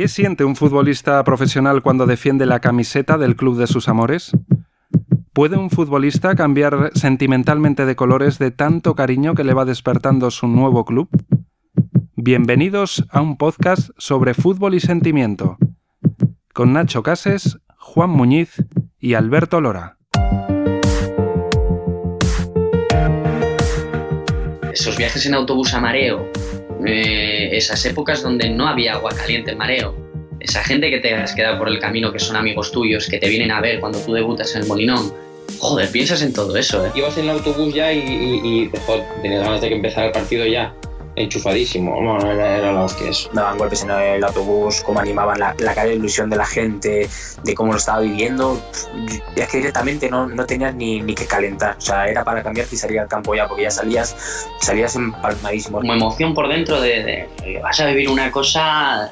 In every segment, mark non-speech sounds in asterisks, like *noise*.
¿Qué siente un futbolista profesional cuando defiende la camiseta del club de sus amores? ¿Puede un futbolista cambiar sentimentalmente de colores de tanto cariño que le va despertando su nuevo club? Bienvenidos a un podcast sobre fútbol y sentimiento, con Nacho Cases, Juan Muñiz y Alberto Lora. Esos viajes en autobús a mareo, eh, esas épocas donde no había agua caliente en mareo, esa gente que te has quedado por el camino, que son amigos tuyos, que te vienen a ver cuando tú debutas en el Molinón. Joder, piensas en todo eso, ¿eh? Ibas en el autobús ya y, tenías ganas de que empezara el partido ya enchufadísimo, no, era, era la hostia eso. Daban golpes en el autobús, cómo animaban la, la cara de ilusión de la gente, de cómo lo estaba viviendo. Es que directamente no, no tenías ni, ni que calentar, o sea, era para cambiarte y salir al campo ya, porque ya salías, salías empalmadísimo. Como emoción por dentro de, de, de vas a vivir una cosa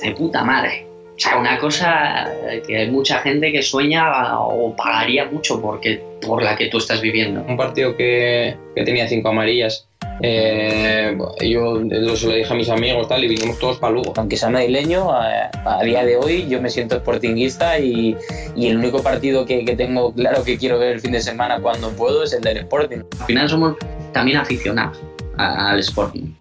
de puta madre. O sea, una cosa que hay mucha gente que sueña o pagaría mucho porque, por la que tú estás viviendo. Un partido que, que tenía cinco amarillas, eh, yo se lo dije a mis amigos tal, y vinimos todos para Lugo. Aunque sea madrileño, a, a, día de hoy yo me siento sportinguista y, y el único partido que, que, tengo claro que quiero ver el fin de semana cuando puedo es el del Sporting. Al final somos también aficionados al Sporting.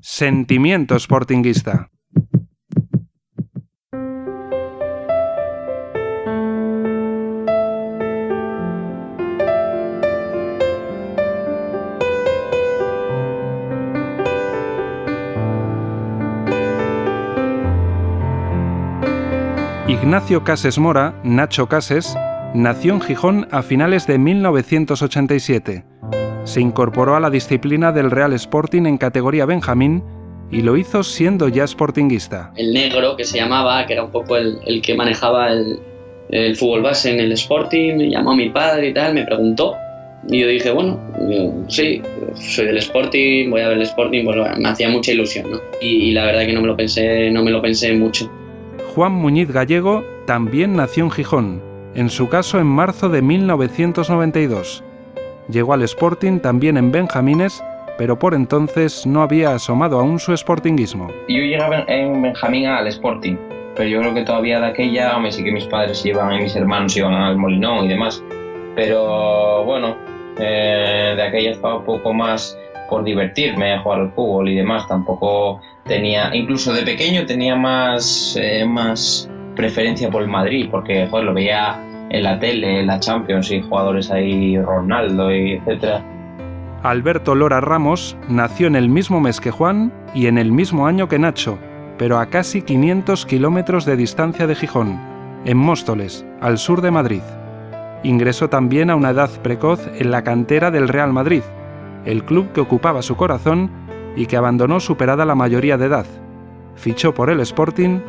Sentimiento sportinguista. Ignacio Cases Mora, Nacho Cases, nació en Gijón a finales de 1987. Se incorporó a la disciplina del Real Sporting en categoría Benjamín y lo hizo siendo ya sportinguista. El negro, que se llamaba, que era un poco el, que manejaba el, el, fútbol base en el Sporting, me llamó a mi padre y tal, me preguntó. Y yo dije, bueno, sí, soy del Sporting, voy a ver el Sporting, bueno, me hacía mucha ilusión, ¿no? Y la verdad que no me lo pensé, no me lo pensé mucho. Juan Muñiz Gallego también nació en Gijón, en su caso en marzo de 1992. Llegó al Sporting también en Benjamines, pero por entonces no había asomado aún su sportinguismo. Yo llegaba en Benjamín al Sporting, pero yo creo que todavía de aquella, hombre, sí que mis padres iban y mis hermanos iban al Molinón y demás, pero bueno, eh, de aquella estaba un poco más por divertirme, jugar al fútbol y demás, tampoco tenía, incluso de pequeño tenía más, eh, más preferencia por el Madrid, porque joder, lo veía en la tele, en la Champions y jugadores ahí, Ronaldo y etcétera. Alberto Lora Ramos nació en el mismo mes que Juan y en el mismo año que Nacho, pero a casi 500 kilómetros de distancia de Gijón, en Móstoles, al sur de Madrid. Ingresó también a una edad precoz en la cantera del Real Madrid, el club que ocupaba su corazón y que abandonó superada la mayoría de edad. Fichó por el Sporting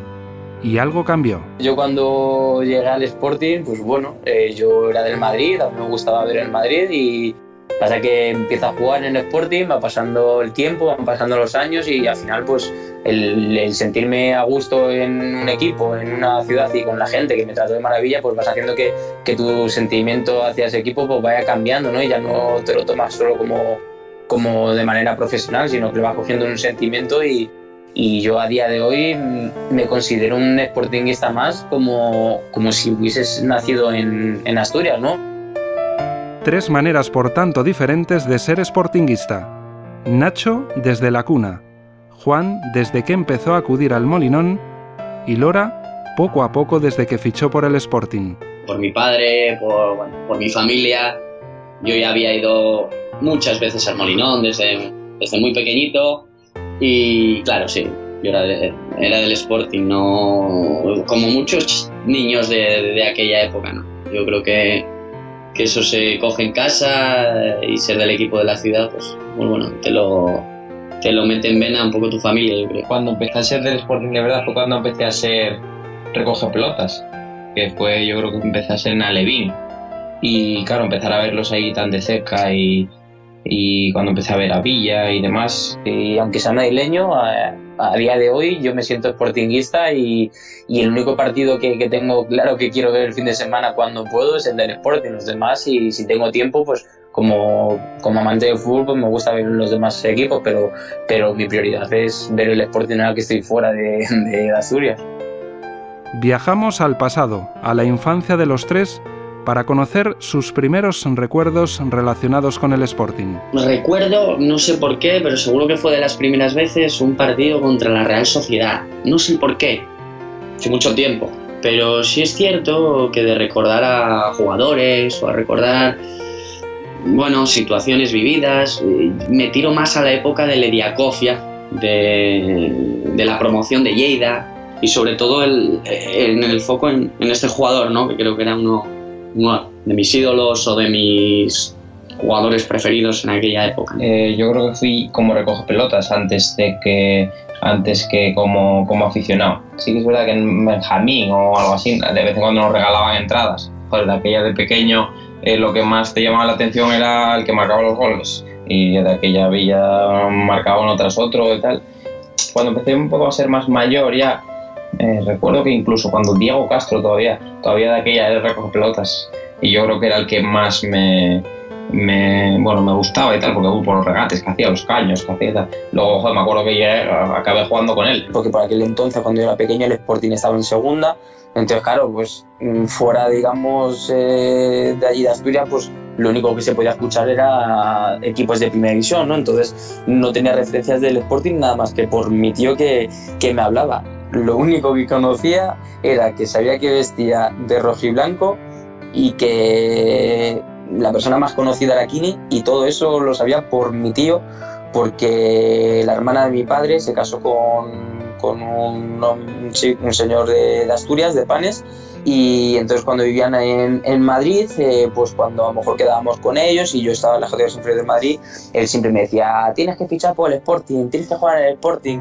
y algo cambió. Yo cuando llegué al Sporting, pues bueno, eh, yo era del Madrid, a mí me gustaba ver el Madrid y pasa que empiezo a jugar en el Sporting, va pasando el tiempo, van pasando los años y al final pues el, el, sentirme a gusto en un equipo, en una ciudad y con la gente que me trató de maravilla, pues vas haciendo que, que tu sentimiento hacia ese equipo pues vaya cambiando, ¿no? Y ya no te lo tomas solo como, como de manera profesional, sino que le vas cogiendo un sentimiento y, y yo a día de hoy me considero un sportinguista más como, como si hubieses nacido en, en Asturias, ¿no? Tres maneras por tanto diferentes de ser sportinguista. Nacho desde la cuna, Juan desde que empezó a acudir al Molinón y Lora poco a poco desde que fichó por el Sporting. Por mi padre, por, bueno, por mi familia, yo ya había ido muchas veces al Molinón desde, desde muy pequeñito y claro, sí, yo era, de, era del Sporting, no como muchos niños de, de, aquella época, ¿no? Yo creo que, que, eso se coge en casa y ser del equipo de la ciudad, pues, pues bueno, te lo, te lo mete en vena un poco tu familia, yo creo. Cuando empecé a ser del Sporting de verdad fue cuando empecé a ser recoge pelotas, que fue yo creo que empecé a ser en Alevín. Y claro, empezar a verlos ahí tan de cerca y, y cuando empecé a ver a Villa y demás. Y aunque sea madrileño, a, a día de hoy yo me siento sportinguista y, y el único partido que, que, tengo claro que quiero ver el fin de semana cuando puedo es el del Sporting. Los demás, y si tengo tiempo, pues como, como amante de fútbol pues me gusta ver los demás equipos, pero, pero mi prioridad es ver el Sporting ahora que estoy fuera de, de Asturias. Viajamos al pasado, a la infancia de los tres, para conocer sus primeros recuerdos relacionados con el Sporting. Recuerdo, no sé por qué, pero seguro que fue de las primeras veces un partido contra la Real Sociedad. No sé por qué, hace mucho tiempo. Pero sí es cierto que de recordar a jugadores o a recordar, bueno, situaciones vividas, me tiro más a la época de Lediakofia, de, de la promoción de Lleida, y sobre todo el, en el foco en, este jugador, ¿no? que creo que era uno, de mis ídolos o de mis jugadores preferidos en aquella época. Eh, yo creo que fui como recoge pelotas antes de que antes que como, como aficionado. Sí que es verdad que en Benjamín o algo así, de vez en cuando nos regalaban entradas. Joder, de aquella de pequeño eh, lo que más te llamaba la atención era el que marcaba los goles. Y de aquella había marcado uno tras otro y tal. Cuando empecé un poco a ser más mayor ya, eh, recuerdo que incluso cuando Diego Castro todavía, todavía de aquella era pelotas y yo creo que era el que más me, bueno, me gustaba y tal, porque por los regates que hacía, los caños que hacía y tal. Luego, joder, me acuerdo que ya acabé jugando con él. Porque por aquel entonces, cuando yo era pequeño, el Sporting estaba en segunda. Entonces, claro, pues mm, fuera, digamos, eh, de allí de Asturias, pues lo único que se podía escuchar era equipos de primera división, ¿no? Entonces no tenía referencias del Sporting nada más que por mi tío que, que me hablaba lo único que conocía era que sabía que vestía de rojo y blanco y que la persona más conocida era Kini y todo eso lo sabía por mi tío porque la hermana de mi padre se casó con, un, señor de, Asturias, de Panes, y entonces cuando vivían en, en Madrid, eh, pues cuando a lo mejor quedábamos con ellos y yo estaba en las categorías inferiores de Madrid, él siempre me decía, tienes que fichar por el Sporting, tienes que jugar en el Sporting.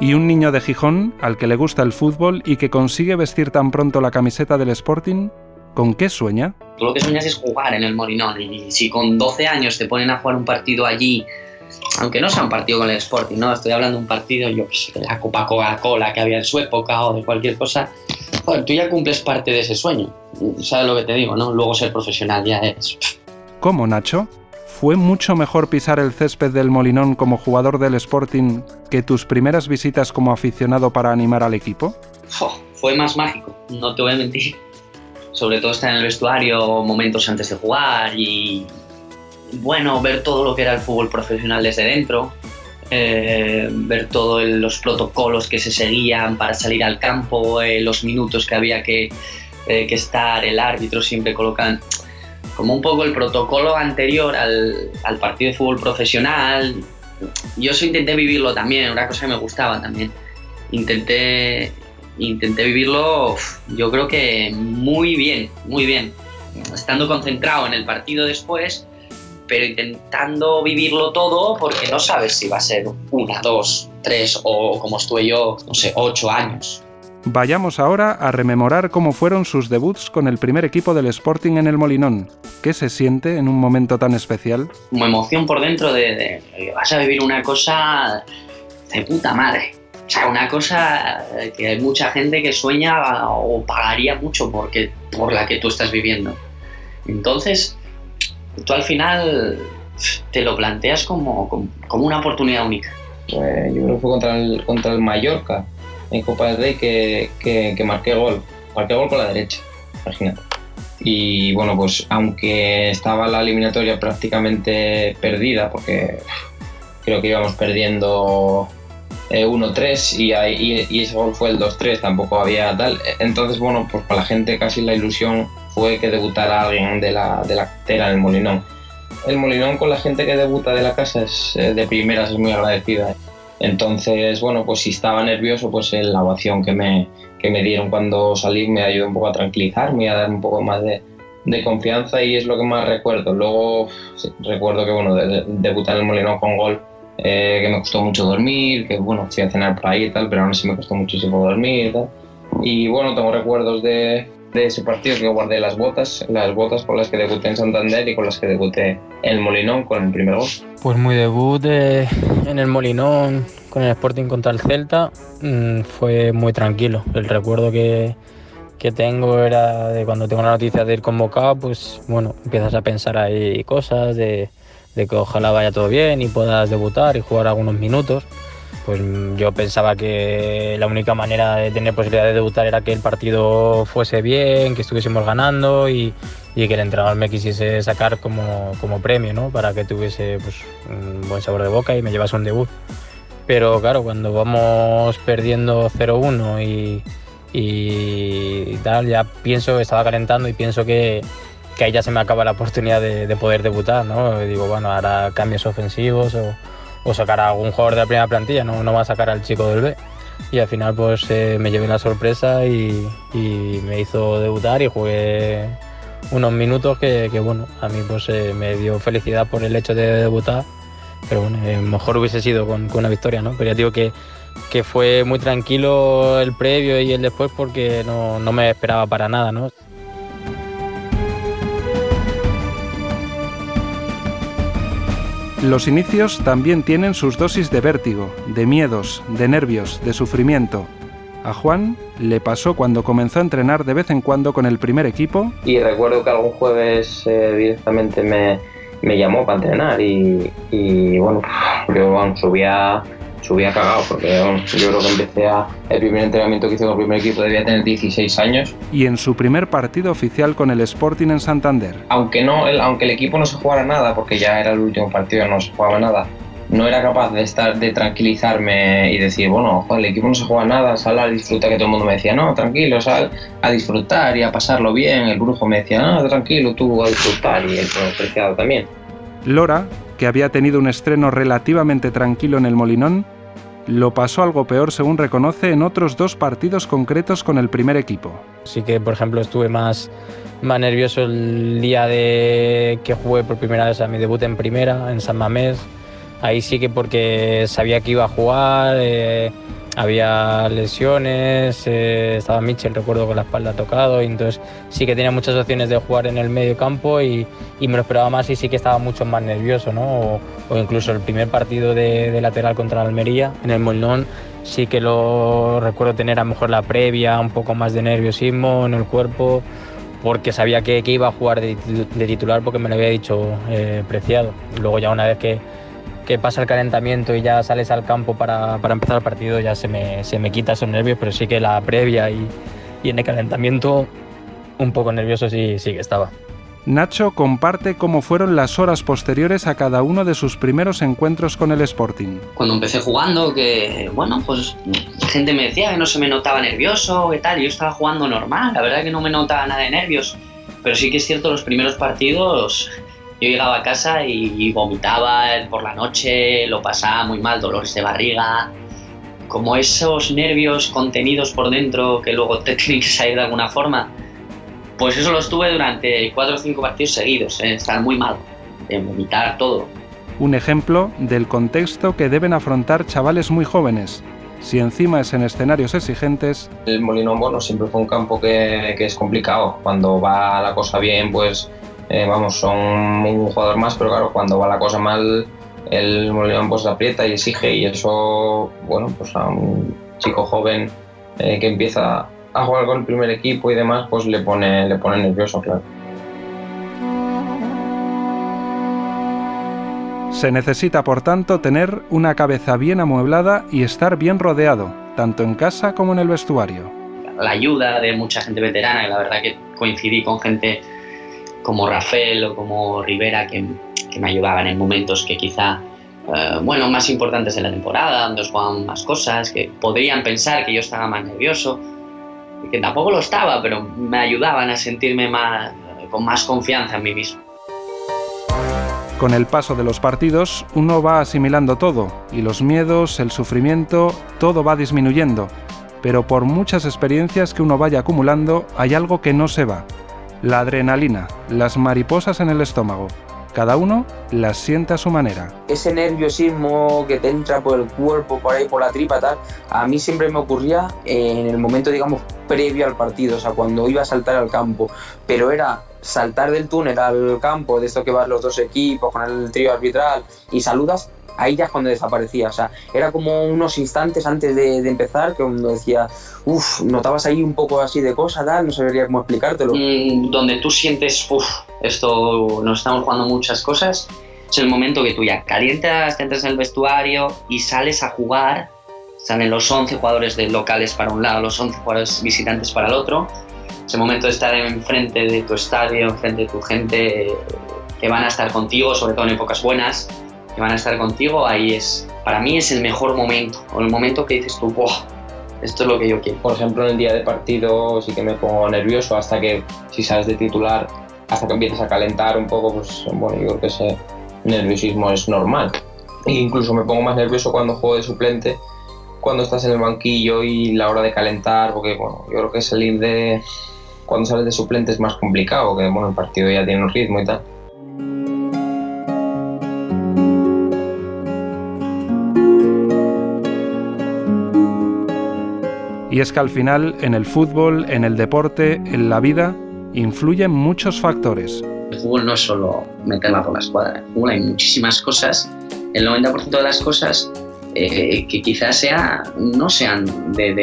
Y un niño de Gijón al que le gusta el fútbol y que consigue vestir tan pronto la camiseta del Sporting, ¿con qué sueña? Tú lo que sueñas es jugar en el Molinón y si con 12 años te ponen a jugar un partido allí, aunque no sea un partido con el Sporting, no, estoy hablando de un partido, yo de la Copa Coca-Cola que había en su época o de cualquier cosa, joder, tú ya cumples parte de ese sueño, ¿sabes lo que te digo, no? Luego ser profesional ya es... ¿Cómo, Nacho? ¿Fue mucho mejor pisar el césped del Molinón como jugador del Sporting que tus primeras visitas como aficionado para animar al equipo? fue más mágico, no te voy a mentir. Sobre todo estar en el vestuario momentos antes de jugar y, bueno, ver todo lo que era el fútbol profesional desde dentro, eh, ver todos los protocolos que se seguían para salir al campo, eh, los minutos que había que, eh, que estar, el árbitro siempre colocan como un poco el protocolo anterior al, al, partido de fútbol profesional. Yo eso intenté vivirlo también, una cosa que me gustaba también. Intenté, intenté vivirlo, yo creo que muy bien, muy bien. Estando concentrado en el partido después, pero intentando vivirlo todo porque no sabes si va a ser una, dos, tres o como estuve yo, no sé, ocho años. Vayamos ahora a rememorar cómo fueron sus debuts con el primer equipo del Sporting en el Molinón. ¿Qué se siente en un momento tan especial? Como emoción por dentro de, vas a vivir una cosa de puta madre. O sea, una cosa que hay mucha gente que sueña o pagaría mucho porque, por la que tú estás viviendo. Entonces, tú al final te lo planteas como, como, una oportunidad única. Pues yo creo que fue contra el, contra el Mallorca en Copa del Rey que, que, marqué gol. Marqué gol con la derecha, imagínate. Y bueno, pues aunque estaba la eliminatoria prácticamente perdida, porque creo que íbamos perdiendo 1-3 eh, y, y, ese gol fue el 2-3, tampoco había tal. Entonces, bueno, pues para la gente casi la ilusión fue que debutara alguien de la, de la en el Molinón. El Molinón con la gente que debuta de la casa es eh, de primeras es muy agradecida. Entonces, bueno, pues si estaba nervioso, pues la ovación que me, que me dieron cuando salí me ayudó un poco a tranquilizarme a dar un poco más de, de confianza y es lo que más recuerdo. Luego recuerdo que, bueno, de, debutar en el Molinón con gol, eh, que me costó mucho dormir, que, bueno, fui a cenar por ahí y tal, pero aún así me costó muchísimo dormir y tal. Y, bueno, tengo recuerdos de, de ese partido que guardé las botas, las botas con las que debuté en Santander y con las que debuté en el Molinón con el primer gol. Pues muy debut en el Molinón con el Sporting contra el Celta mm, fue muy tranquilo. El recuerdo que, que tengo era de cuando tengo la noticia de ir convocado, pues bueno, empiezas a pensar ahí cosas de, de que ojalá vaya todo bien y puedas debutar y jugar algunos minutos pues yo pensaba que la única manera de tener posibilidad de debutar era que el partido fuese bien, que estuviésemos ganando y, que el entrenador me quisiese sacar como, premio, ¿no? Para que tuviese pues, un buen sabor de boca y me llevase un debut. Pero claro, cuando vamos perdiendo 0-1 y, y, tal, ya pienso, estaba calentando y pienso que, que ahí ya se me acaba la oportunidad de, de poder debutar, ¿no? digo, bueno, ahora cambios ofensivos o o sacar a algún jugador de la primera plantilla, no, no va a sacar al chico del B. Y al final pues eh, me llevé la sorpresa y, me hizo debutar y jugué unos minutos que, bueno, a mí pues eh, me dio felicidad por el hecho de debutar, pero bueno, eh, mejor hubiese sido con, con, una victoria, ¿no? Pero ya digo que, que fue muy tranquilo el previo y el después porque no, no me esperaba para nada, ¿no? Los inicios también tienen sus dosis de vértigo, de miedos, de nervios, de sufrimiento. A Juan le pasó cuando comenzó a entrenar de vez en cuando con el primer equipo. Y recuerdo que algún jueves eh, directamente me, me, llamó para entrenar y, bueno, yo bueno, subía subía cagado porque yo creo que empecé a el primer entrenamiento que hice con el primer equipo debía tener 16 años. Y en su primer partido oficial con el Sporting en Santander. Aunque no el, aunque el equipo no se jugara nada porque ya era el último partido no se jugaba nada no era capaz de estar de tranquilizarme y decir bueno el equipo no se juega nada sal a disfrutar que todo el mundo me decía no tranquilo sal a disfrutar y a pasarlo bien el brujo me decía no tranquilo tú a disfrutar y el preciado también. Lora que había tenido un estreno relativamente tranquilo en el Molinón, lo pasó algo peor según reconoce en otros dos partidos concretos con el primer equipo. Sí que, por ejemplo, estuve más, más nervioso el día de que jugué por primera vez a mi debut en primera, en San Mamés. Ahí sí que porque sabía que iba a jugar, eh, había lesiones, eh, estaba Mitchell, recuerdo, con la espalda tocado, y entonces sí que tenía muchas opciones de jugar en el medio campo y, y me lo esperaba más y sí que estaba mucho más nervioso, ¿no? O, incluso el primer partido de, lateral contra la Almería, en el Molinón, sí que lo recuerdo tener a lo mejor la previa, un poco más de nerviosismo en el cuerpo, porque sabía que, que iba a jugar de, titular porque me lo había dicho eh, Preciado. Luego ya una vez que que pasa el calentamiento y ya sales al campo para, para empezar el partido, ya se me, se me quita esos nervios, pero sí que la previa y, y en el calentamiento un poco nervioso sí, sí que estaba. Nacho comparte cómo fueron las horas posteriores a cada uno de sus primeros encuentros con el Sporting. Cuando empecé jugando, que bueno, pues gente me decía que no se me notaba nervioso, y tal, yo estaba jugando normal, la verdad que no me notaba nada de nervios, pero sí que es cierto, los primeros partidos yo llegaba a casa y vomitaba por la noche, lo pasaba muy mal, dolores de barriga, como esos nervios contenidos por dentro que luego te *laughs* tienen que salir de alguna forma. Pues eso lo estuve durante cuatro o cinco partidos seguidos, ¿eh? estar muy mal, de vomitar todo. Un ejemplo del contexto que deben afrontar chavales muy jóvenes. Si encima es en escenarios exigentes... El Molinón, bueno, siempre fue un campo que, que es complicado. Cuando va la cosa bien, pues eh, vamos, son un jugador más, pero claro, cuando va la cosa mal, el Molinón pues aprieta y exige y eso, bueno, pues a un chico joven eh, que empieza a jugar con el primer equipo y demás, pues le pone, le pone nervioso, claro. Se necesita, por tanto, tener una cabeza bien amueblada y estar bien rodeado, tanto en casa como en el vestuario. La ayuda de mucha gente veterana, y la verdad que coincidí con gente como Rafael o como Rivera que, me ayudaban en momentos que quizá, eh, bueno, más importantes de la temporada, donde jugaban más cosas, que podrían pensar que yo estaba más nervioso, que tampoco lo estaba, pero me ayudaban a sentirme más, con más confianza en mí mismo. Con el paso de los partidos, uno va asimilando todo, y los miedos, el sufrimiento, todo va disminuyendo. Pero por muchas experiencias que uno vaya acumulando, hay algo que no se va, la adrenalina, las mariposas en el estómago. Cada uno las siente a su manera. Ese nerviosismo que te entra por el cuerpo, por ahí, por la tripa, tal, a mí siempre me ocurría en el momento, digamos, previo al partido, o sea, cuando iba a saltar al campo. Pero era saltar del túnel al campo, de esto que van los dos equipos con el trío arbitral, y saludas ahí ya es cuando desaparecía. O sea, era como unos instantes antes de, empezar que cuando decía, uff, notabas ahí un poco así de cosa, tal, no sabría cómo explicártelo. Mm, donde tú sientes, uff, esto nos estamos jugando muchas cosas, es el momento que tú ya calientas, te entras en el vestuario y sales a jugar. Salen los 11 jugadores de locales para un lado, los 11 jugadores visitantes para el otro. Ese momento de estar enfrente de tu estadio, enfrente de tu gente que van a estar contigo, sobre todo en épocas buenas, que van a estar contigo, ahí es, para mí es el mejor momento, o el momento que dices tú, ¡buah! Esto es lo que yo quiero. Por ejemplo, en el día de partido sí que me pongo nervioso hasta que, si sales de titular, hasta que empieces a calentar un poco, pues bueno, yo creo que ese nerviosismo es normal. E incluso me pongo más nervioso cuando juego de suplente, cuando estás en el banquillo y la hora de calentar, porque bueno, yo creo que salir de... Cuando sales de suplente es más complicado, que bueno, el partido ya tiene un ritmo y tal. Y es que al final, en el fútbol, en el deporte, en la vida, influyen muchos factores. El fútbol no es solo meterla por la escuadra, el fútbol hay muchísimas cosas. El 90% de las cosas eh, que quizás sea, no sean de,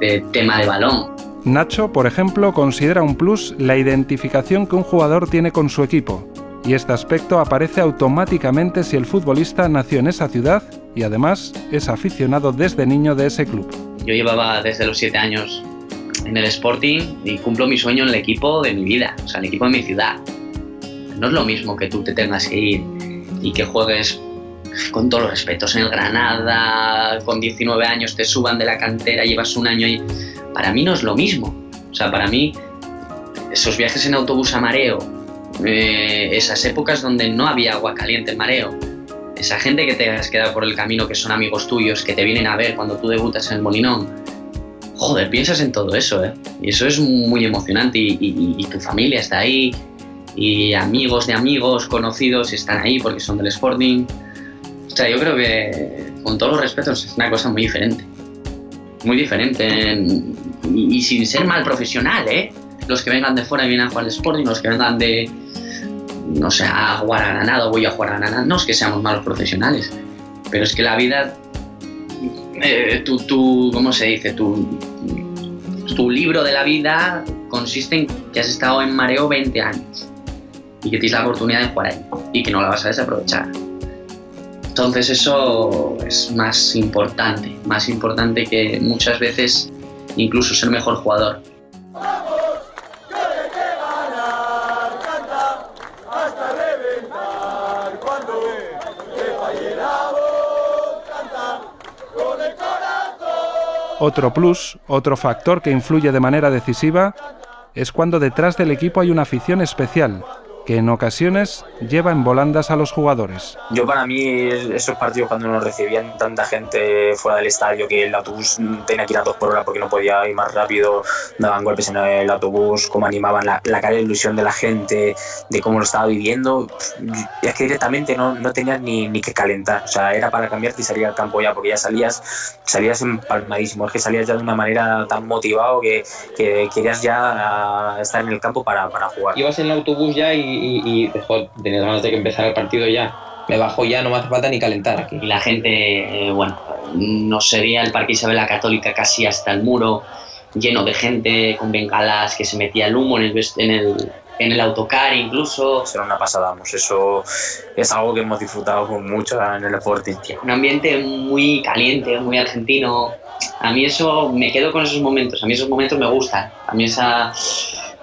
de tema de balón. Nacho, por ejemplo, considera un plus la identificación que un jugador tiene con su equipo. Y este aspecto aparece automáticamente si el futbolista nació en esa ciudad y además es aficionado desde niño de ese club. Yo llevaba desde los siete años en el Sporting y cumplo mi sueño en el equipo de mi vida, o sea, el equipo de mi ciudad. No es lo mismo que tú te tengas que ir y que juegues con todos los respetos en el Granada, con 19 años te suban de la cantera, llevas un año y para mí no es lo mismo. O sea, para mí esos viajes en autobús a mareo, eh, esas épocas donde no había agua caliente en mareo, esa gente que te has quedado por el camino, que son amigos tuyos, que te vienen a ver cuando tú debutas en el Molinón. Joder, piensas en todo eso, ¿eh? Y eso es muy emocionante y, tu familia está ahí y amigos de amigos, conocidos están ahí porque son del Sporting. O sea, yo creo que, con todos los respetos, es una cosa muy diferente. Muy diferente y, sin ser mal profesional, ¿eh? Los que vengan de fuera y vienen a jugar al Sporting, los que vengan de, no sé, a jugar a voy a jugar a Granada. No es que seamos malos profesionales, pero es que la vida, eh, tu, ¿cómo se dice? Tu, tu libro de la vida consiste en que has estado en mareo 20 años y que tienes la oportunidad de jugar ahí y que no la vas a desaprovechar. Entonces eso es más importante, más importante que muchas veces incluso ser mejor jugador. Otro plus, otro factor que influye de manera decisiva, es cuando detrás del equipo hay una afición especial, que en ocasiones lleva en volandas a los jugadores. Yo para mí esos partidos cuando nos recibían tanta gente fuera del estadio que el autobús tenía que ir a dos por hora porque no podía ir más rápido, daban golpes en el autobús, cómo animaban la, la cara de ilusión de la gente, de cómo lo estaba viviendo, es que directamente no, no tenías ni, ni que calentar, o sea, era para cambiarte y salir al campo ya, porque ya salías, salías empalmadísimo, es que salías ya de una manera tan motivado que, que querías ya estar en el campo para, para jugar. Ibas en el autobús ya y y, dejó, tenía ganas de que empezara el partido ya. Me bajo ya, no me hace falta ni calentar aquí. Y la gente, eh, bueno, no sería el Parque Isabel la Católica casi hasta el muro, lleno de gente con bengalas, que se metía el humo en el, en el, en el autocar incluso. Será una pasada, vamos, eso es algo que hemos disfrutado con mucho en el Sporting. Un ambiente muy caliente, muy argentino. A mí eso, me quedo con esos momentos, a mí esos momentos me gustan. A mí esa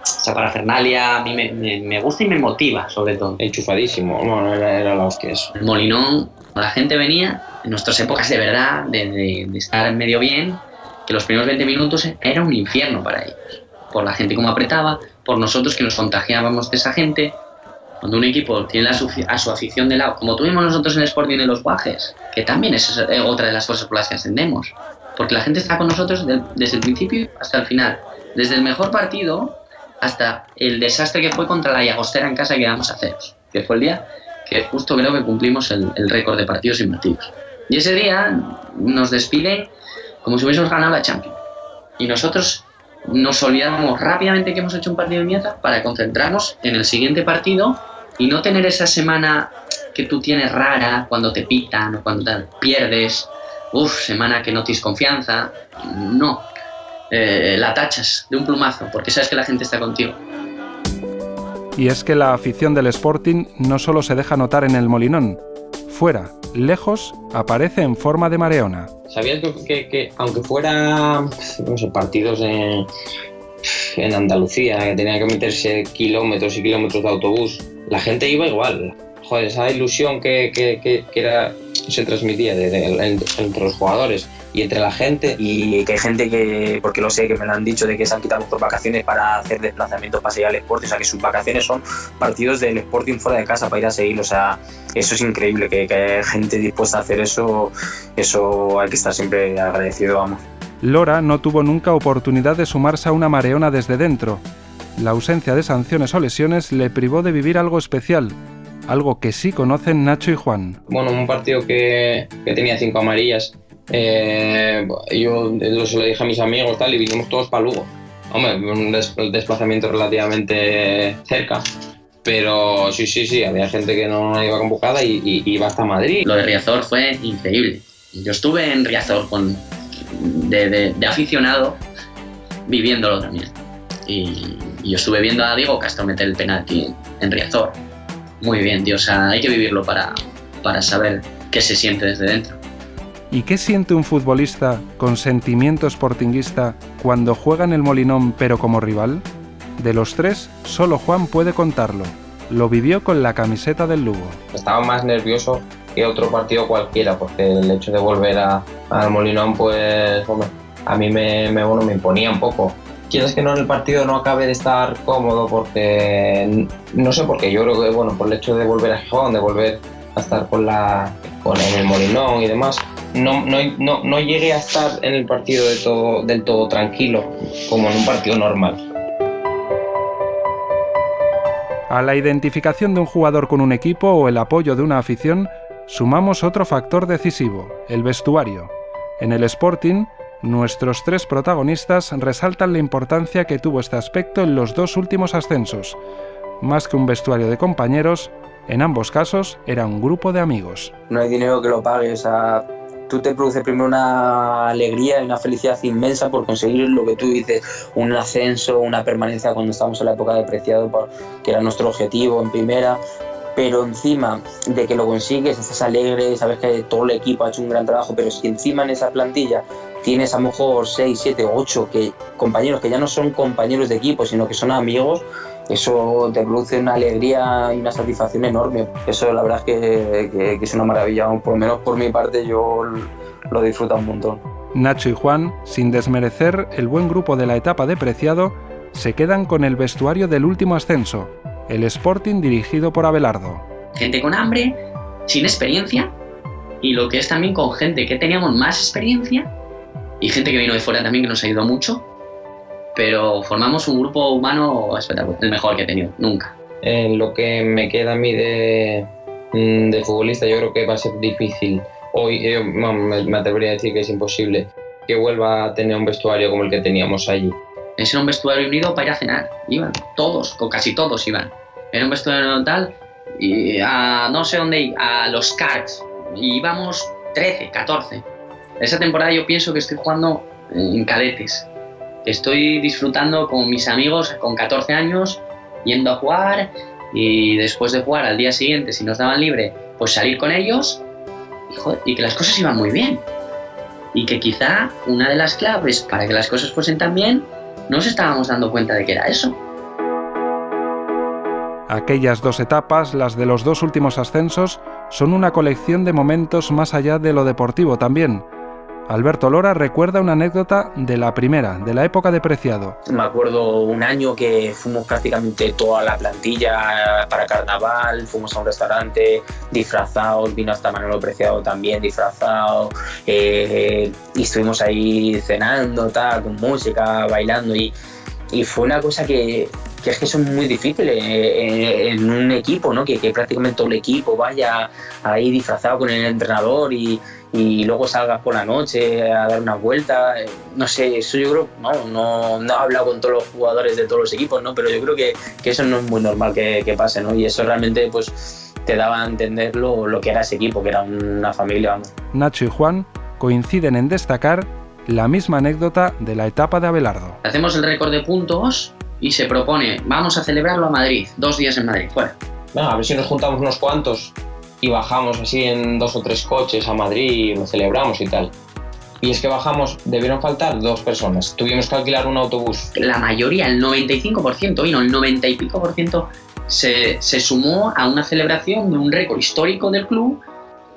esa parafernalia a mí me, gusta y me motiva, sobre todo. Enchufadísimo, bueno, era, era la que es. El Molinón, la gente venía, en nuestras épocas de verdad, de, de, estar medio bien, que los primeros 20 minutos era un infierno para ellos. Por la gente como apretaba, por nosotros que nos contagiábamos de esa gente. Cuando un equipo tiene a su, a su afición de lado, como tuvimos nosotros en el Sporting de los Guajes, que también es otra de las cosas por las que ascendemos. Porque la gente está con nosotros desde el principio hasta el final. Desde el mejor partido hasta el desastre que fue contra la Llagostera en casa que íbamos a hacer, que fue el día que justo creo que cumplimos el, récord de partidos invertidos. Y ese día nos despiden como si hubiésemos ganado la Champions. Y nosotros nos olvidamos rápidamente que hemos hecho un partido de mierda para concentrarnos en el siguiente partido y no tener esa semana que tú tienes rara cuando te pitan o cuando te pierdes, uff, semana que no tienes confianza, no, eh, la tachas de un plumazo porque sabes que la gente está contigo. Y es que la afición del Sporting no solo se deja notar en el Molinón, fuera, lejos, aparece en forma de mareona. ¿Sabías que, aunque fuera, no sé, partidos en, en Andalucía, que tenía que meterse kilómetros y kilómetros de autobús, la gente iba igual. Joder, esa ilusión que, que, era, se transmitía entre los jugadores y entre la gente. Y que hay gente que, porque lo sé, que me lo han dicho, de que se han quitado por vacaciones para hacer desplazamientos para seguir al Sporting. O sea, que sus vacaciones son partidos del Sporting fuera de casa para ir a seguir. O sea, eso es increíble, que, que hay gente dispuesta a hacer eso. Eso hay que estar siempre agradecido, vamos. Lora no tuvo nunca oportunidad de sumarse a una mareona desde dentro. La ausencia de sanciones o lesiones le privó de vivir algo especial, algo que sí conocen Nacho y Juan. Bueno, un partido que, tenía cinco amarillas, eh, yo se lo dije a mis amigos tal, y vinimos todos para Lugo. Hombre, un desplazamiento relativamente cerca, pero sí, sí, sí, había gente que no iba convocada y, y iba hasta Madrid. Lo de Riazor fue increíble. Yo estuve en Riazor con, de, aficionado viviéndolo también. Y, yo estuve viendo a Diego Castro meter el penalti en, Riazor. Muy bien, tío. O sea, hay que vivirlo para, para saber qué se siente desde dentro. ¿Y qué siente un futbolista con sentimiento sportinguista cuando juega en el Molinón pero como rival? De los tres, solo Juan puede contarlo. Lo vivió con la camiseta del Lugo. Estaba más nervioso que otro partido cualquiera, porque el hecho de volver a, al Molinón, pues, a mí me, me, bueno, me imponía un poco. Quieres que no en el partido no acabe de estar cómodo, porque no sé por qué, yo creo que, bueno, por el hecho de volver a Gijón, de volver a estar con, la, con el Molinón y demás, no, no, no, no llegué a estar en el partido del todo tranquilo, como en un partido normal. A la identificación de un jugador con un equipo o el apoyo de una afición sumamos otro factor decisivo, el vestuario. En el Sporting, nuestros tres protagonistas resaltan la importancia que tuvo este aspecto en los dos últimos ascensos. Más que un vestuario de compañeros, en ambos casos era un grupo de amigos. No hay dinero que lo pague, o tú te produces primero una alegría y una felicidad inmensa por conseguir lo que tú dices, un ascenso, una permanencia cuando estábamos en la época de Preciado, que era nuestro objetivo en primera, pero encima de que lo consigues, estás alegre, sabes que todo el equipo ha hecho un gran trabajo, pero si encima en esa plantilla tienes a lo mejor 6, 7, 8 que, compañeros que ya no son compañeros de equipo, sino que son amigos, eso te produce una alegría y una satisfacción enorme. Eso la verdad es que, es una maravilla, por lo menos por mi parte yo lo disfruto un montón. Nacho y Juan, sin desmerecer el buen grupo de la etapa de Preciado, se quedan con el vestuario del último ascenso, el Sporting dirigido por Abelardo. Gente con hambre, sin experiencia, y lo que es también con gente que teníamos más experiencia y gente que vino de fuera también que nos ayudó mucho, pero formamos un grupo humano espectacular, el mejor que he tenido, nunca. En lo que me queda a mí de, mm, de futbolista, yo creo que va a ser difícil. Hoy yo, me atrevería a decir que es imposible que vuelva a tener un vestuario como el que teníamos allí. Ese era un vestuario unido para ir a cenar. Iban todos, o casi todos iban. Era un vestuario tal, y a no sé dónde a los cards. Y íbamos 13, 14. Esa temporada yo pienso que estoy jugando en cadetes. Estoy disfrutando con mis amigos con 14 años, yendo a jugar y después de jugar al día siguiente, si nos daban libre, pues salir con ellos y, que las cosas iban muy bien. Y que quizá una de las claves para que las cosas fuesen tan bien no nos estábamos dando cuenta de que era eso. Aquellas dos etapas, las de los dos últimos ascensos, son una colección de momentos más allá de lo deportivo también. Alberto Lora recuerda una anécdota de la primera, de la época de Preciado. Me acuerdo un año que fuimos prácticamente toda la plantilla para carnaval, fuimos a un restaurante disfrazados, vino hasta Manolo Preciado también disfrazado, eh, y estuvimos ahí cenando, tal, con música, bailando, y, y fue una cosa que, que es que son muy difíciles eh, en un equipo, ¿no? Que, que, prácticamente todo el equipo vaya ahí disfrazado con el entrenador y, y luego salgas por la noche a dar una vuelta. Eh, no sé, eso yo creo, no, no, no he hablado con todos los jugadores de todos los equipos, ¿no? pero yo creo que, que eso no es muy normal que, que, pase, ¿no? y eso realmente pues, te daba a entender lo, lo que era ese equipo, que era una familia. Vamos. Nacho y Juan coinciden en destacar la misma anécdota de la etapa de Abelardo. Hacemos el récord de puntos y se propone, vamos a celebrarlo a Madrid, dos días en Madrid, fuera. a ver si nos juntamos unos cuantos y bajamos así en dos o tres coches a Madrid y lo celebramos y tal. Y es que bajamos, debieron faltar dos personas. Tuvimos que alquilar un autobús. La mayoría, el 95%, y no, el 90 y pico por ciento, se, se sumó a una celebración de un récord histórico del club.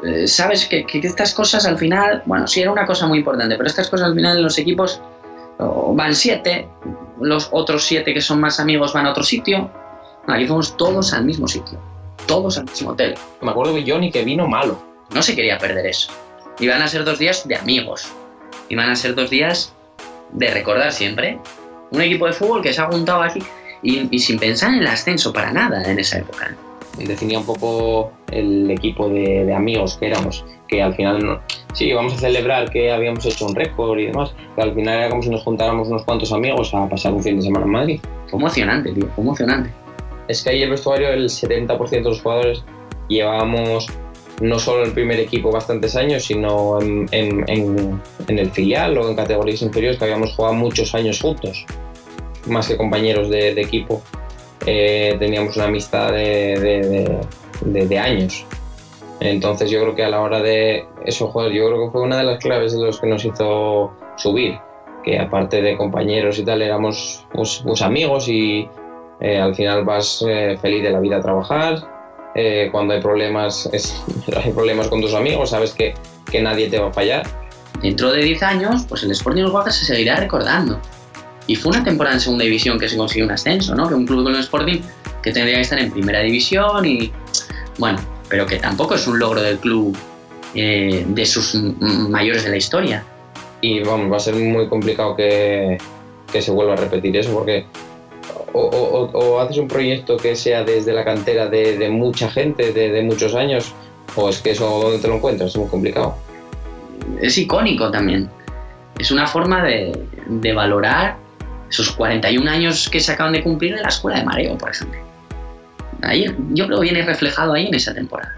Eh, Sabes que, que, estas cosas al final, bueno, sí era una cosa muy importante, pero estas cosas al final en los equipos oh, van siete, los otros siete que son más amigos van a otro sitio. Aquí fuimos todos al mismo sitio todos al mismo hotel. Me acuerdo de Johnny que vino malo. No se quería perder eso. Iban a ser dos días de amigos. Iban a ser dos días de recordar siempre. Un equipo de fútbol que se ha juntado aquí y, y sin pensar en el ascenso para nada en esa época. Definía un poco el equipo de, amigos que éramos, que al final sí, vamos a celebrar que habíamos hecho un récord y demás, pero al final era como si nos juntáramos unos cuantos amigos a pasar un fin de semana en Madrid. Emocionante, tío, emocionante es que ahí el vestuario, el 70% de los jugadores llevábamos no solo en el primer equipo bastantes años, sino en, en, el filial o en categorías inferiores que habíamos jugado muchos años juntos, más que compañeros de, equipo. Eh, teníamos una amistad de, de, de, años. Entonces yo creo que a la hora de eso, joder, yo creo que fue una de las claves de los que nos hizo subir, que aparte de compañeros y tal, éramos pues, pues amigos y, eh, al final vas eh, feliz de la vida a trabajar. Eh, cuando hay problemas, es, *laughs* hay problemas con tus amigos, sabes que, que, nadie te va a fallar. Dentro de 10 años, pues el Sporting Huaca se seguirá recordando. Y fue una temporada en segunda división que se consiguió un ascenso, ¿no? Que un club como el Sporting que tendría que estar en primera división y, bueno, pero que tampoco es un logro del club eh, de sus mayores de la historia. Y vamos, va a ser muy complicado que, que se vuelva a repetir eso porque o, o, o, haces un proyecto que sea desde la cantera de, de mucha gente, de, de, muchos años, o es que eso donde te lo encuentras es muy complicado. Es icónico también. Es una forma de, de valorar esos 41 años que se acaban de cumplir en la escuela de mareo, por ejemplo. Ahí, yo creo que viene reflejado ahí en esa temporada.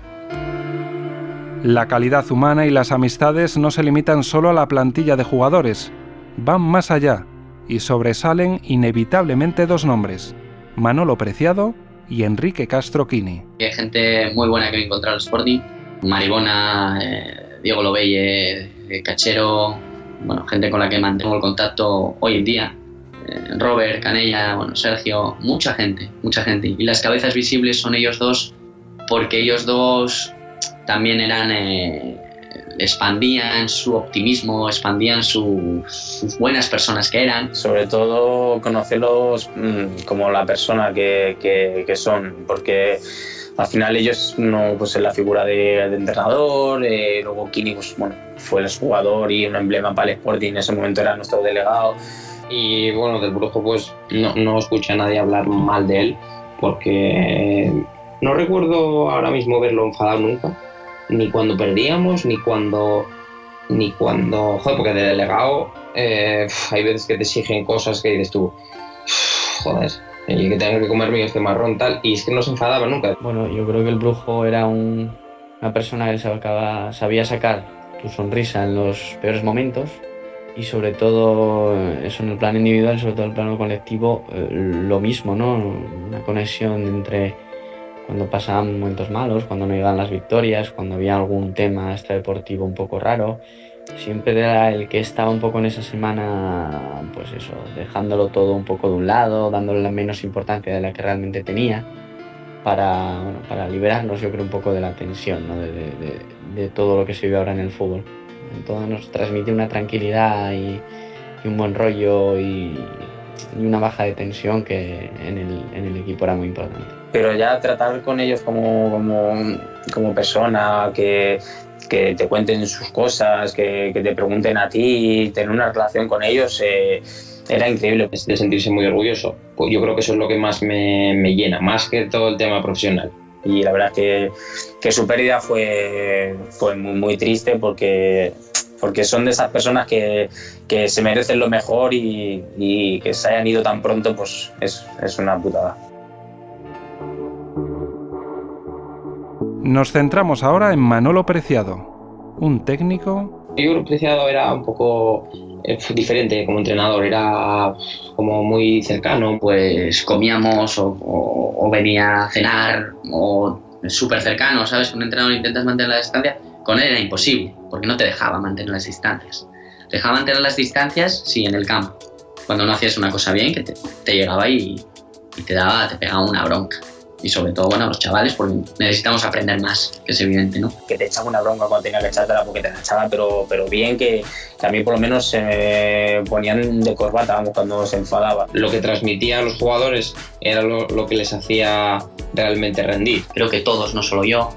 La calidad humana y las amistades no se limitan solo a la plantilla de jugadores, van más allá y sobresalen inevitablemente dos nombres, Manolo Preciado y Enrique Castro Quini. Hay gente muy buena que me encontrado en el Sporting, Maribona, eh, Diego Lobelle, eh, Cachero, bueno, gente con la que mantengo el contacto hoy en día, eh, Robert, Canella, bueno, Sergio, mucha gente, mucha gente. Y las cabezas visibles son ellos dos porque ellos dos también eran expandían su optimismo, expandían su, sus buenas personas que eran. Sobre todo conocerlos mmm, como la persona que, que, que, son, porque al final ellos no pues en la figura de, de entrenador, eh, luego Kini pues, bueno, fue el jugador y un emblema para el Sporting, en ese momento era nuestro delegado. Y bueno, del brujo pues no, no escuché a nadie hablar mal de él, porque no recuerdo ahora mismo verlo enfadado nunca ni cuando perdíamos, ni cuando. Ni cuando. Joder, porque de delegado eh, hay veces que te exigen cosas que dices tú. Joder, y que tengo que comerme este marrón tal. Y es que no se enfadaba nunca. Bueno, yo creo que el brujo era un, una persona que sacaba, sabía sacar tu sonrisa en los peores momentos. Y sobre todo, eso en el plano individual, sobre todo en el plano colectivo, eh, lo mismo, ¿no? Una conexión entre cuando pasaban momentos malos, cuando no llegaban las victorias, cuando había algún tema extradeportivo un poco raro. Siempre era el que estaba un poco en esa semana, pues eso, dejándolo todo un poco de un lado, dándole la menos importancia de la que realmente tenía, para, para liberarnos, yo creo, un poco de la tensión, ¿no? de, todo lo que se vive ahora en el fútbol. Todo nos transmite una tranquilidad y, un buen rollo y, una baja de tensión que en el, equipo era muy importante. Pero ya tratar con ellos como, como, como persona, que, que, te cuenten sus cosas, que, que, te pregunten a ti, tener una relación con ellos, eh, era increíble. De sentirse muy orgulloso. Pues yo creo que eso es lo que más me, me llena, más que todo el tema profesional. y la verdad que, que su pérdida fue, fue muy, muy triste porque porque son de esas personas que, que se merecen lo mejor y, y, que se hayan ido tan pronto, pues es, es una putada. Nos centramos ahora en Manolo Preciado, un técnico... Yo Preciado era un poco eh, diferente como entrenador, era como muy cercano. Pues comíamos o, venía a cenar o súper cercano, ¿sabes? Un entrenador intentas mantener la distancia, con él era imposible, porque no te dejaba mantener las distancias. Dejaba mantener las distancias, sí, en el campo. Cuando no hacías una cosa bien, que te, te llegaba y, y, te daba, te pegaba una bronca. Y sobre todo, bueno, los chavales, porque necesitamos aprender más, que es evidente, ¿no? Que te echaba una bronca cuando tenía que echártela, porque te la echaba, pero, pero bien que, que a mí por lo menos se me ponían de corbata vamos, cuando se enfadaba. Lo que transmitía a los jugadores era lo, lo que les hacía realmente rendir. Creo que todos, no solo yo,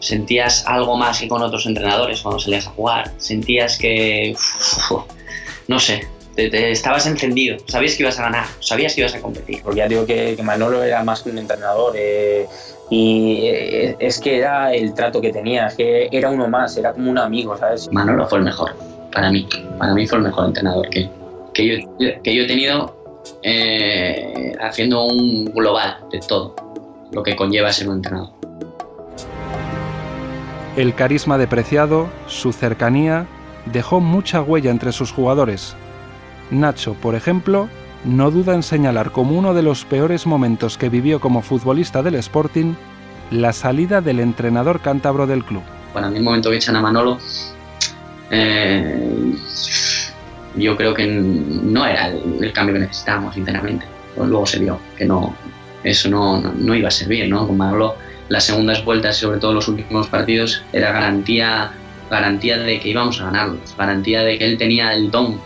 sentías algo más que con otros entrenadores cuando salías a jugar. Sentías que, uf, no sé, te, te, estabas encendido, sabías que ibas a ganar, sabías que ibas a competir. Porque ya digo que, que Manolo era más que un entrenador eh, y eh, es que era el trato que tenía, que era uno más, era como un amigo, ¿sabes? Manolo fue el mejor, para mí, para mí fue el mejor entrenador que, que, yo, que yo he tenido eh, haciendo un global de todo lo que conlleva ser un entrenador. El carisma de Preciado, su cercanía, dejó mucha huella entre sus jugadores. Nacho, por ejemplo, no duda en señalar como uno de los peores momentos que vivió como futbolista del Sporting la salida del entrenador cántabro del club. Para mí el momento que echan a Manolo, eh, yo creo que no era el, cambio que necesitábamos, sinceramente. Pues luego se vio que no, eso no, no, no iba a servir, ¿no? Con Manolo las segundas vueltas y sobre todo los últimos partidos era garantía, garantía de que íbamos a ganarlos, garantía de que él tenía el don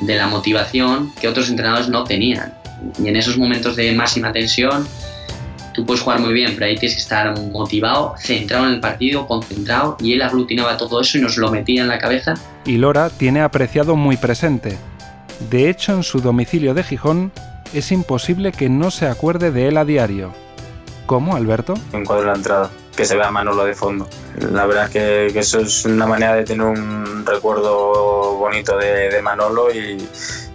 de la motivación que otros entrenadores no tenían. Y en esos momentos de máxima tensión, tú puedes jugar muy bien, pero ahí tienes que estar motivado, centrado en el partido, concentrado, y él aglutinaba todo eso y nos lo metía en la cabeza. Y Lora tiene apreciado muy presente. De hecho, en su domicilio de Gijón, es imposible que no se acuerde de él a diario. ¿Cómo, Alberto? Un cuadro de la entrada, que se vea Manolo de fondo. La verdad es que, eso es una manera de tener un recuerdo bonito de, Manolo y,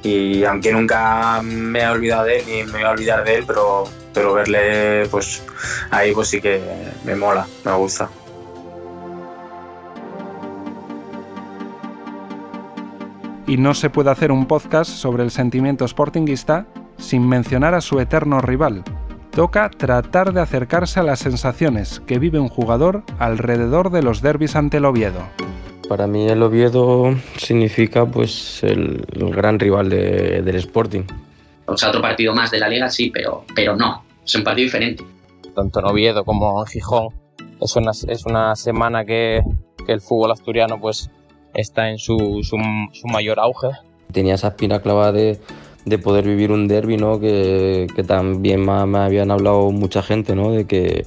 y, aunque nunca me he olvidado de él ni me voy a olvidar de él, pero, pero verle pues ahí pues sí que me mola, me gusta. Y no se puede hacer un podcast sobre el sentimiento sportinguista sin mencionar a su eterno rival, toca tratar de acercarse a las sensaciones que vive un jugador alrededor de los derbis ante el Oviedo. Para mí el Oviedo significa pues el, el gran rival de, del Sporting. O sea, otro partido más de la liga, sí, pero, pero no, es un partido diferente. Tanto en Oviedo como en Gijón es una, es una semana que, que el fútbol asturiano pues está en su, su, su mayor auge. Tenía esa espina clavada de, de poder vivir un derby, ¿no? Que, que también me, habían hablado mucha gente, ¿no? De que,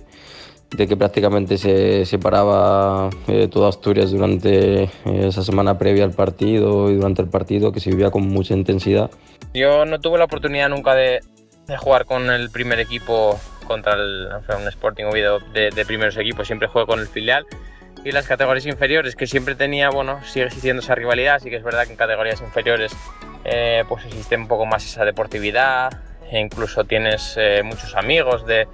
de que prácticamente se separaba eh, toda Asturias durante eh, esa semana previa al partido y durante el partido, que se vivía con mucha intensidad. Yo no tuve la oportunidad nunca de, de jugar con el primer equipo contra el, un Sporting Oviedo de, de primeros equipos, siempre juego con el filial y las categorías inferiores, que siempre tenía, bueno, sigue existiendo esa rivalidad, sí que es verdad que en categorías inferiores eh, pues existe un poco más esa deportividad, e incluso tienes eh, muchos amigos de,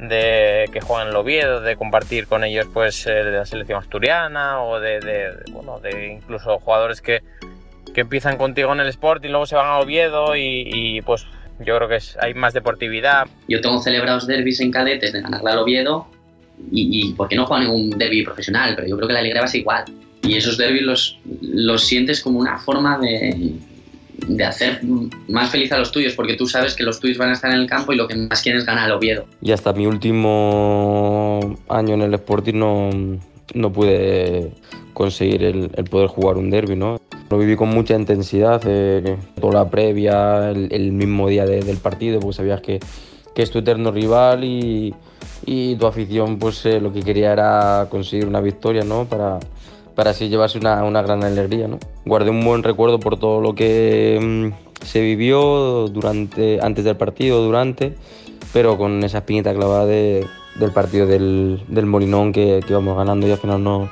de, que juegan el Oviedo, de compartir con ellos pues eh, de la selección asturiana o de, de, bueno, de incluso jugadores que, que empiezan contigo en el Sport y luego se van a Oviedo y, y pues yo creo que es, hay más deportividad. Yo tengo celebrados derbis en cadetes de ganarle al Oviedo y, porque no juegan ningún derby profesional, pero yo creo que la Liga ser igual. Y esos derbis los, los sientes como una forma de, de hacer más feliz a los tuyos, porque tú sabes que los tuyos van a estar en el campo y lo que más quieren es ganar al Oviedo. Y hasta mi último año en el Sporting no, no pude conseguir el, poder jugar un derby, ¿no? Lo viví con mucha intensidad, eh, toda la previa, el, mismo día de, del partido, porque sabías que, que es tu eterno rival y, y tu afición pues eh, lo que quería era conseguir una victoria, ¿no? Para, para así llevarse una, una, gran alegría. ¿no? Guardé un buen recuerdo por todo lo que mmm, se vivió durante, antes del partido, durante, pero con esa espinita clavada de, del partido del, del Molinón que, que, íbamos ganando y al final no,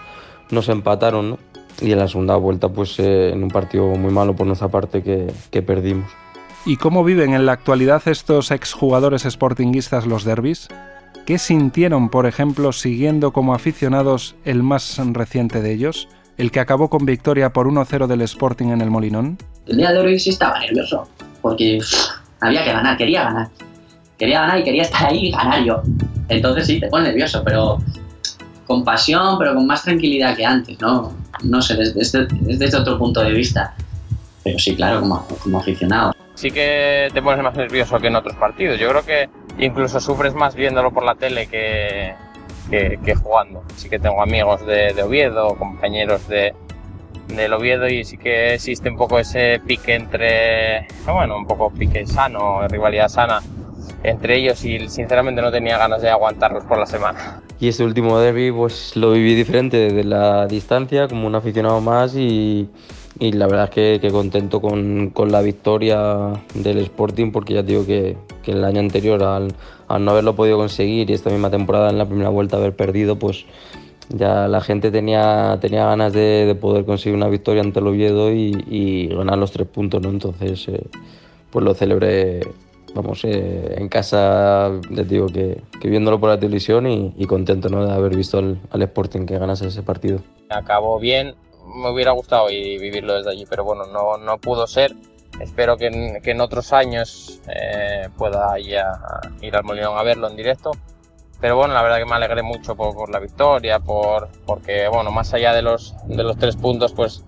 nos empataron. ¿no? Y en la segunda vuelta, pues eh, en un partido muy malo por nuestra parte que, que perdimos. ¿Y cómo viven en la actualidad estos exjugadores sportinguistas los derbis? ¿Qué sintieron, por ejemplo, siguiendo como aficionados el más reciente de ellos, el que acabó con victoria por 1-0 del Sporting en el Molinón? El día de hoy sí estaba nervioso, porque había que ganar, quería ganar. Quería ganar y quería estar ahí y ganar yo. Entonces sí, te pones nervioso, pero con pasión, pero con más tranquilidad que antes, ¿no? No sé, desde, desde otro punto de vista. Pero sí, claro, como, como aficionado. Sí que te pones más nervioso que en otros partidos. Yo creo que incluso sufres más viéndolo por la tele que, que, que jugando. Sí que tengo amigos de, de Oviedo, compañeros de, del Oviedo y sí que existe un poco ese pique entre, bueno, un poco pique sano, rivalidad sana entre ellos y sinceramente no tenía ganas de aguantarlos por la semana. Y este último derby pues lo viví diferente desde la distancia, como un aficionado más y, y la verdad es que, que contento con, con, la victoria del Sporting porque ya digo que, que el año anterior al, al, no haberlo podido conseguir y esta misma temporada en la primera vuelta haber perdido pues ya la gente tenía, tenía ganas de, de poder conseguir una victoria ante el Oviedo y, y ganar los tres puntos, ¿no? Entonces eh, pues lo celebré vamos, eh, en casa les digo que, que, viéndolo por la televisión y, y contento ¿no? de haber visto al, al, Sporting que ganase ese partido. Acabó bien, me hubiera gustado y vivirlo desde allí, pero bueno, no, no pudo ser. Espero que en, que en otros años eh, pueda ya ir al Molinón a verlo en directo. Pero bueno, la verdad que me alegré mucho por, por la victoria, por, porque bueno, más allá de los, de los tres puntos, pues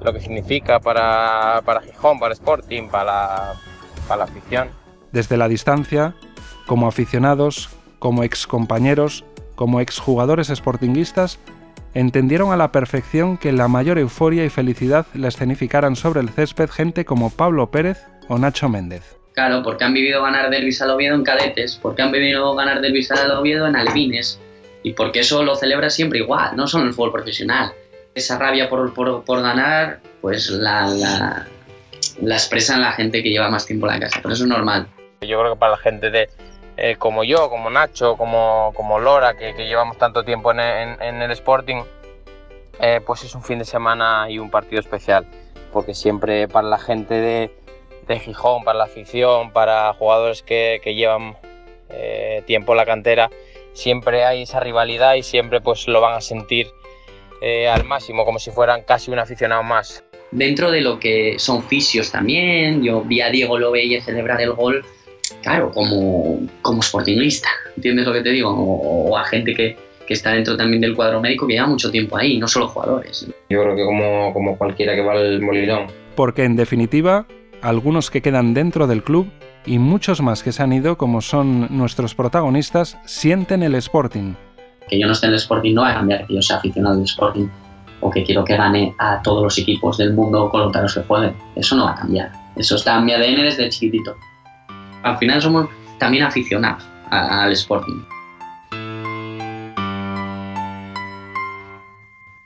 lo que significa para, para Gijón, para Sporting, para la, para la afición desde la distancia, como aficionados, como excompañeros, como exjugadores sportinguistas, entendieron a la perfección que la mayor euforia y felicidad la escenificaran sobre el césped gente como Pablo Pérez o Nacho Méndez. Claro, porque han vivido ganar derbis al Oviedo en cadetes, porque han vivido ganar derbis al Oviedo en albines, y porque eso lo celebra siempre igual, no solo en el fútbol profesional. Esa rabia por, por, por ganar, pues la, la, la expresan la gente que lleva más tiempo en la casa, pero eso es normal. Yo creo que para la gente de, eh, como yo, como Nacho, como, como Lora, que, que llevamos tanto tiempo en, en, en el Sporting, eh, pues es un fin de semana y un partido especial, porque siempre para la gente de, de Gijón, para la afición, para jugadores que, que llevan eh, tiempo en la cantera, siempre hay esa rivalidad y siempre pues lo van a sentir eh, al máximo, como si fueran casi un aficionado más. Dentro de lo que son fisios también, yo vi a Diego Lobeye celebrar el gol claro, como, como sportingista, ¿entiendes lo que te digo? O, o a gente que, que, está dentro también del cuadro médico que lleva mucho tiempo ahí, no solo jugadores. Yo creo que como, como cualquiera que va al Molinón. Porque en definitiva, algunos que quedan dentro del club y muchos más que se han ido, como son nuestros protagonistas, sienten el Sporting. Que yo no esté en el Sporting no va a cambiar que yo sea aficionado del Sporting o que quiero que gane a todos los equipos del mundo con los que jueguen. Eso no va a cambiar. Eso está en mi ADN desde chiquitito al final somos también aficionados al Sporting.